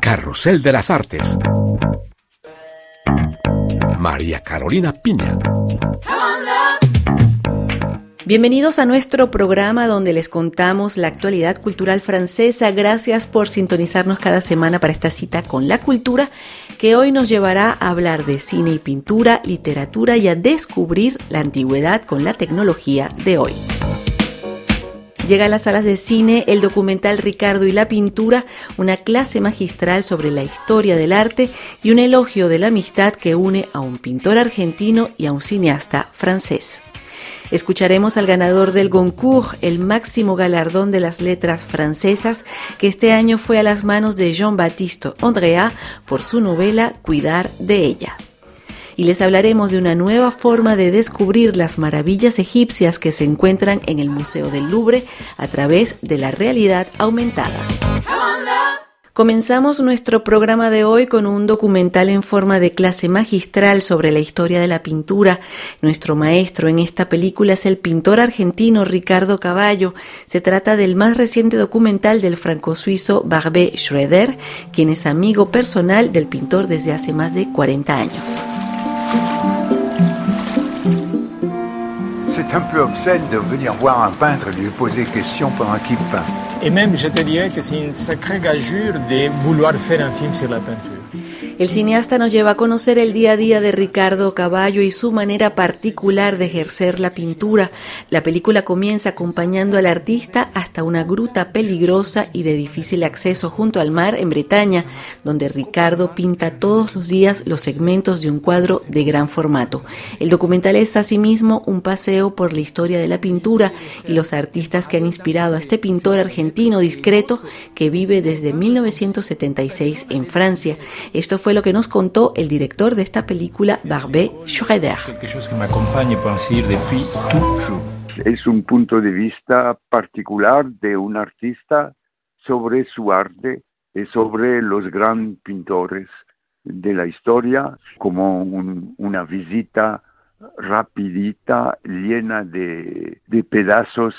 Carrusel de las Artes. María Carolina Piña. Bienvenidos a nuestro programa donde les contamos la actualidad cultural francesa. Gracias por sintonizarnos cada semana para esta cita con la cultura que hoy nos llevará a hablar de cine y pintura, literatura y a descubrir la antigüedad con la tecnología de hoy. Llega a las salas de cine el documental Ricardo y la pintura, una clase magistral sobre la historia del arte y un elogio de la amistad que une a un pintor argentino y a un cineasta francés. Escucharemos al ganador del Goncourt, el máximo galardón de las letras francesas, que este año fue a las manos de Jean-Baptiste Andrea por su novela Cuidar de ella y les hablaremos de una nueva forma de descubrir las maravillas egipcias que se encuentran en el Museo del Louvre a través de la realidad aumentada. Comenzamos nuestro programa de hoy con un documental en forma de clase magistral sobre la historia de la pintura. Nuestro maestro en esta película es el pintor argentino Ricardo Caballo. Se trata del más reciente documental del franco-suizo Barbé Schroeder, quien es amigo personal del pintor desde hace más de 40 años. C'est un peu obscène de venir voir un peintre et lui poser des questions pendant qu'il peint. Et même, je te dirais que c'est une sacrée gageure de vouloir faire un film sur la peinture. El cineasta nos lleva a conocer el día a día de Ricardo Caballo y su manera particular de ejercer la pintura. La película comienza acompañando al artista hasta una gruta peligrosa y de difícil acceso junto al mar en Bretaña, donde Ricardo pinta todos los días los segmentos de un cuadro de gran formato. El documental es asimismo un paseo por la historia de la pintura y los artistas que han inspirado a este pintor argentino discreto que vive desde 1976 en Francia. Esto lo que nos contó el director de esta película, Barbé Schroeder. Es un punto de vista particular de un artista sobre su arte y sobre los grandes pintores de la historia, como una visita rapidita, llena de, de pedazos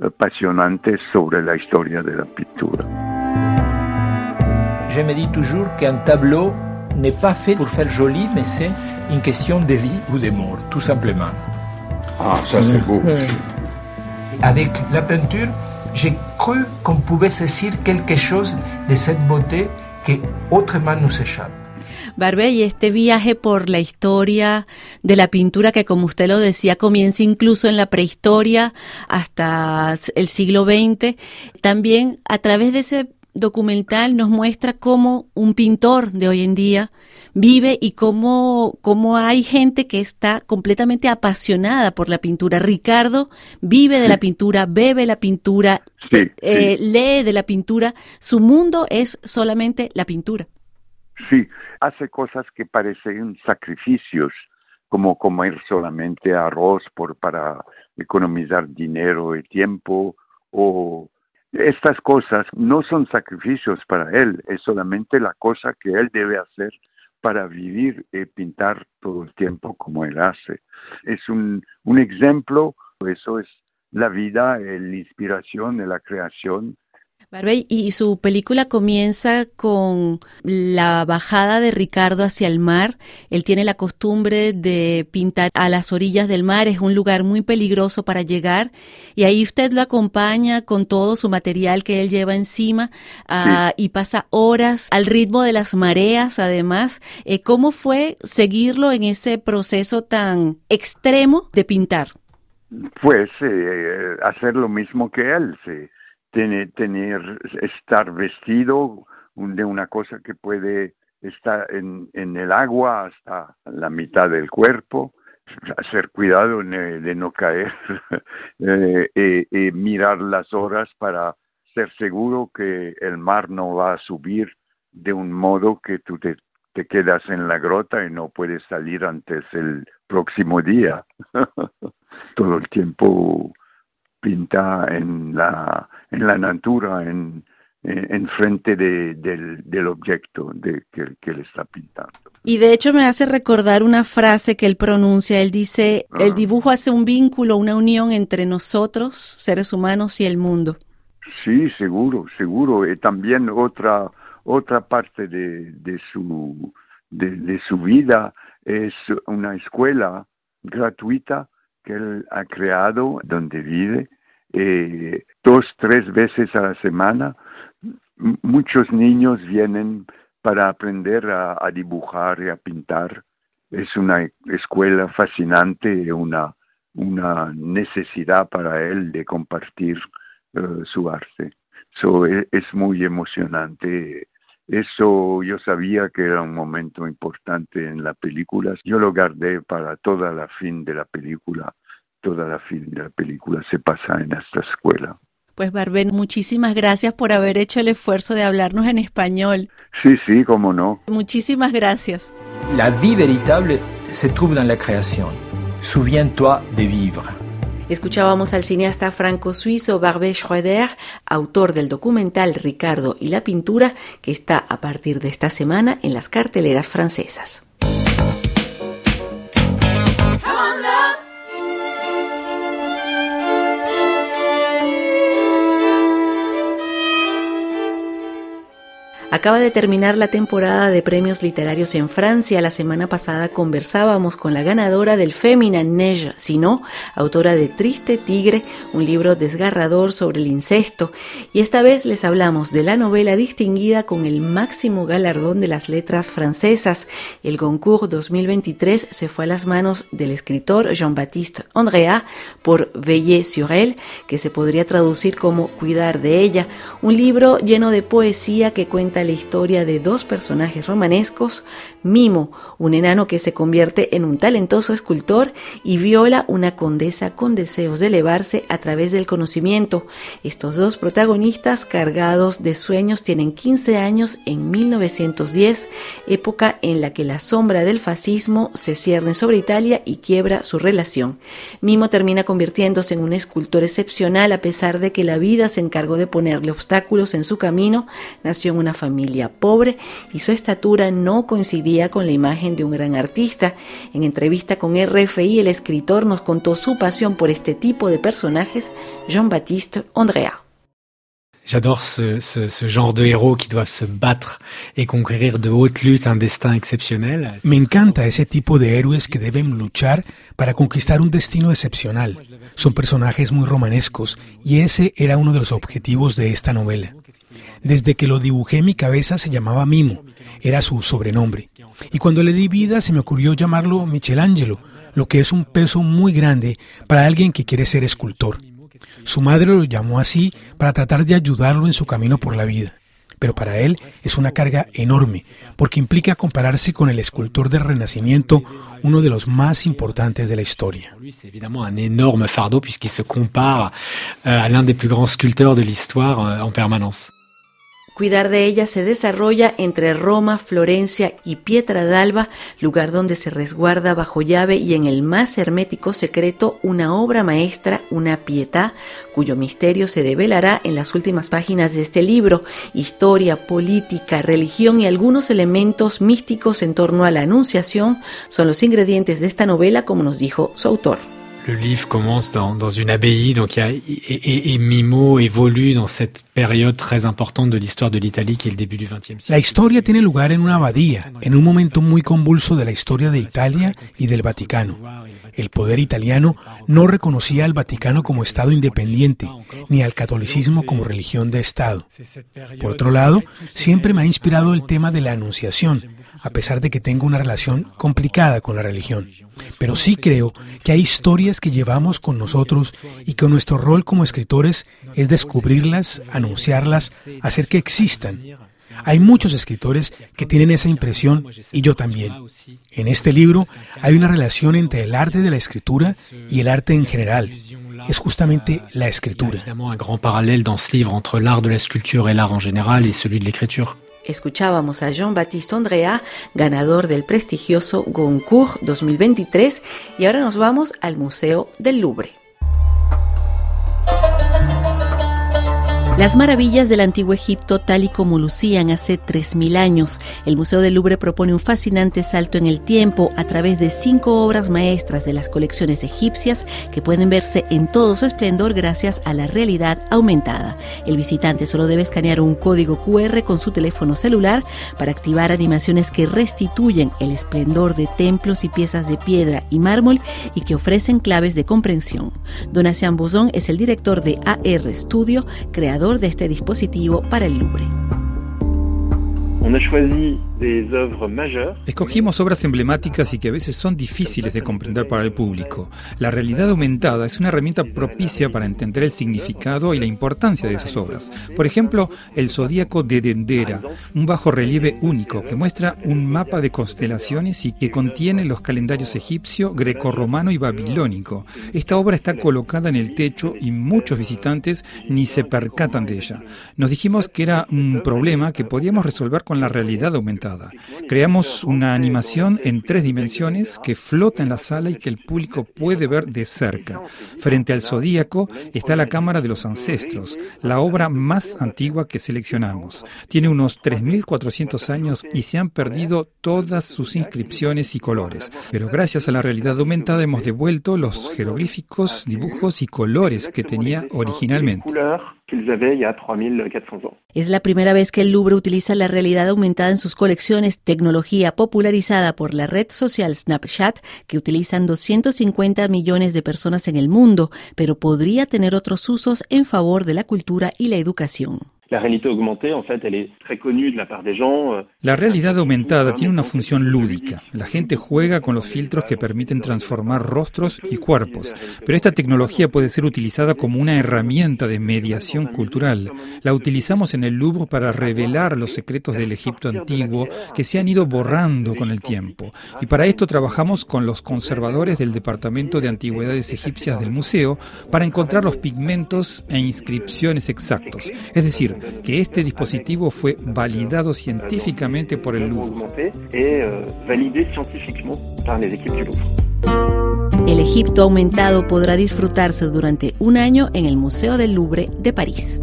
apasionantes sobre la historia de la pintura. Je me dis toujours qu'un tableau n'est pas fait pour faire joli, mais c'est une question de vie ou de mort, tout simplement. Ah, ça c'est beau. Avec la peinture, j'ai cru qu'on pouvait saisir quelque chose de cette beauté que autrement nous échappe. Barbe, y este viaje por la historia de la pintura que, como usted lo decía, comienza incluso en la prehistoria hasta el siglo XX, también a través de ese documental nos muestra cómo un pintor de hoy en día vive y cómo, cómo hay gente que está completamente apasionada por la pintura. Ricardo vive de la pintura, bebe la pintura, eh, lee de la pintura. Su mundo es solamente la pintura. Sí, hace cosas que parecen sacrificios, como comer solamente arroz por, para economizar dinero y tiempo o estas cosas no son sacrificios para él, es solamente la cosa que él debe hacer para vivir y pintar todo el tiempo como él hace. Es un, un ejemplo, eso es la vida, la inspiración, la creación Barbey, y su película comienza con la bajada de Ricardo hacia el mar. Él tiene la costumbre de pintar a las orillas del mar, es un lugar muy peligroso para llegar y ahí usted lo acompaña con todo su material que él lleva encima ah, y pasa horas al ritmo de las mareas además. Eh, ¿Cómo fue seguirlo en ese proceso tan extremo de pintar? Pues eh, hacer lo mismo que él, sí tener, tener, estar vestido de una cosa que puede estar en, el agua hasta la mitad del cuerpo, hacer cuidado de, no caer eh, y, mirar las horas para ser seguro que el mar no va a subir de un modo que tú te, te quedas en la grota y no puedes salir antes el próximo día. Todo el tiempo pinta en la, en la natura, en, en frente de, del, del, objeto de, que, que, él está pintando. Y de hecho me hace recordar una frase que él pronuncia. Él dice, el ah. dibujo hace un vínculo, una unión entre nosotros, seres humanos, y el mundo. Sí, seguro, seguro. Y también otra, otra parte de, de su, de, su vida es una escuela gratuita que él ha creado donde vive eh, dos, tres veces a la semana. muchos niños vienen para aprender a, dibujar y a pintar. Es una escuela fascinante, una, una necesidad para él de compartir eh, su arte. So, es, es muy emocionante eso yo sabía que era un momento importante en la película. Yo lo guardé para toda la fin de la película. Toda la fin de la película se pasa en esta escuela. Pues Barben, muchísimas gracias por haber hecho el esfuerzo de hablarnos en español. Sí, sí, cómo no. Muchísimas gracias. La vie véritable se trouve dans la création. Souviens-toi de vivre. Escuchábamos al cineasta franco-suizo Barbé Schroeder, autor del documental Ricardo y la pintura, que está a partir de esta semana en las carteleras francesas. Acaba de terminar la temporada de premios literarios en Francia. La semana pasada conversábamos con la ganadora del Femina Neige Sino, autora de Triste Tigre, un libro desgarrador sobre el incesto. Y esta vez les hablamos de la novela distinguida con el máximo galardón de las letras francesas. El Goncourt 2023 se fue a las manos del escritor Jean-Baptiste Andrea por Veiller sur elle, que se podría traducir como Cuidar de ella, un libro lleno de poesía que cuenta la historia de dos personajes romanescos, Mimo, un enano que se convierte en un talentoso escultor, y Viola, una condesa con deseos de elevarse a través del conocimiento. Estos dos protagonistas cargados de sueños tienen 15 años en 1910, época en la que la sombra del fascismo se cierne sobre Italia y quiebra su relación. Mimo termina convirtiéndose en un escultor excepcional a pesar de que la vida se encargó de ponerle obstáculos en su camino. Nació en una familia pobre y su estatura no coincidía con la imagen de un gran artista. En entrevista con RFI, el escritor nos contó su pasión por este tipo de personajes, Jean-Baptiste Andrea. J'adore ce, genre de héros qui doivent se battre et conquérir de haute lutte un destin exceptionnel. Me encanta ese tipo de héroes que deben luchar para conquistar un destino excepcional. Son personajes muy romanescos y ese era uno de los objetivos de esta novela. Desde que lo dibujé mi cabeza se llamaba Mimo, era su sobrenombre. Y cuando le di vida se me ocurrió llamarlo Michelangelo, lo que es un peso muy grande para alguien que quiere ser escultor. Su madre lo llamó así para tratar de ayudarlo en su camino por la vida. Pero para él es una carga enorme, porque implica compararse con el escultor del Renacimiento, uno de los más importantes de la historia. Es un enorme fardeau puisqu'il se compare euh, à l'un des plus grands sculpteurs de l'histoire euh, en permanence. Cuidar de ella se desarrolla entre Roma, Florencia y Pietra d'Alba, lugar donde se resguarda bajo llave y en el más hermético secreto una obra maestra, una pietà, cuyo misterio se develará en las últimas páginas de este libro. Historia, política, religión y algunos elementos místicos en torno a la Anunciación son los ingredientes de esta novela, como nos dijo su autor. Le livre commence dans, une abbaye, il y a, et, Mimo évolue dans cette période très importante de l'histoire de l'Italie qui est le début du XXe siècle. La historia tiene lugar en una abadía, en un momento muy convulso de la historia de Italia y del Vaticano. El poder italiano no reconocía al Vaticano como Estado independiente, ni al catolicismo como religión de Estado. Por otro lado, siempre me ha inspirado el tema de la Anunciación, a pesar de que tengo una relación complicada con la religión. Pero sí creo que hay historias que llevamos con nosotros y que nuestro rol como escritores es descubrirlas, anunciarlas, hacer que existan. Hay muchos escritores que tienen esa impresión y yo también. En este libro hay una relación entre el arte de la escritura y el arte en general. Es justamente la escritura. Un gran parallèle dans ce livre entre l'art de la sculpture et l'art en général et celui de l'écriture. Escuchábamos a Jean-Baptiste Andrea, ganador del prestigioso Goncourt 2023, y ahora nos vamos al Museo del Louvre. Las maravillas del antiguo Egipto tal y como lucían hace 3.000 años. El Museo del Louvre propone un fascinante salto en el tiempo a través de cinco obras maestras de las colecciones egipcias que pueden verse en todo su esplendor gracias a la realidad aumentada. El visitante solo debe escanear un código QR con su teléfono celular para activar animaciones que restituyen el esplendor de templos y piezas de piedra y mármol y que ofrecen claves de comprensión. Donatien Bozón es el director de AR Studio, creador de este dispositivo para el Louvre. Escogimos obras emblemáticas y que a veces son difíciles de comprender para el público. La realidad aumentada es una herramienta propicia para entender el significado y la importancia de esas obras. Por ejemplo, el Zodíaco de Dendera, un bajo relieve único que muestra un mapa de constelaciones y que contiene los calendarios egipcio, grecorromano y babilónico. Esta obra está colocada en el techo y muchos visitantes ni se percatan de ella. Nos dijimos que era un problema que podíamos resolver con la realidad aumentada. Creamos una animación en tres dimensiones que flota en la sala y que el público puede ver de cerca. Frente al zodíaco está la Cámara de los Ancestros, la obra más antigua que seleccionamos. Tiene unos 3.400 años y se han perdido todas sus inscripciones y colores. Pero gracias a la realidad aumentada hemos devuelto los jeroglíficos, dibujos y colores que tenía originalmente. Es la primera vez que el Louvre utiliza la realidad aumentada en sus colecciones, tecnología popularizada por la red social Snapchat, que utilizan 250 millones de personas en el mundo, pero podría tener otros usos en favor de la cultura y la educación. La realidad aumentada tiene una función lúdica. La gente juega con los filtros que permiten transformar rostros y cuerpos, pero esta tecnología puede ser utilizada como una herramienta de mediación cultural. La utilizamos en el Louvre para revelar los secretos del Egipto antiguo que se han ido borrando con el tiempo. Y para esto trabajamos con los conservadores del Departamento de Antigüedades Egipcias del museo para encontrar los pigmentos e inscripciones exactos. Es decir, que este dispositivo fue validado científicamente por el Louvre. El Egipto aumentado podrá disfrutarse durante un año en el Museo del Louvre de París.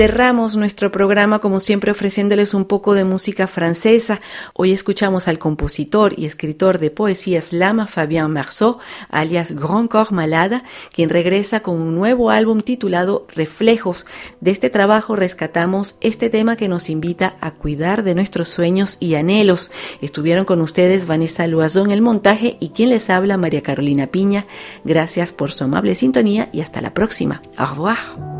Cerramos nuestro programa como siempre ofreciéndoles un poco de música francesa. Hoy escuchamos al compositor y escritor de poesías Lama Fabien Marceau, alias Grand Corps Malada, quien regresa con un nuevo álbum titulado Reflejos. De este trabajo rescatamos este tema que nos invita a cuidar de nuestros sueños y anhelos. Estuvieron con ustedes Vanessa Loazón en el montaje y quien les habla María Carolina Piña. Gracias por su amable sintonía y hasta la próxima. Au revoir.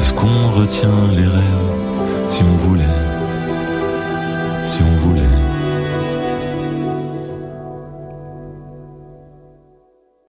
Est-ce qu'on retient les rêves si on voulait Si on voulait?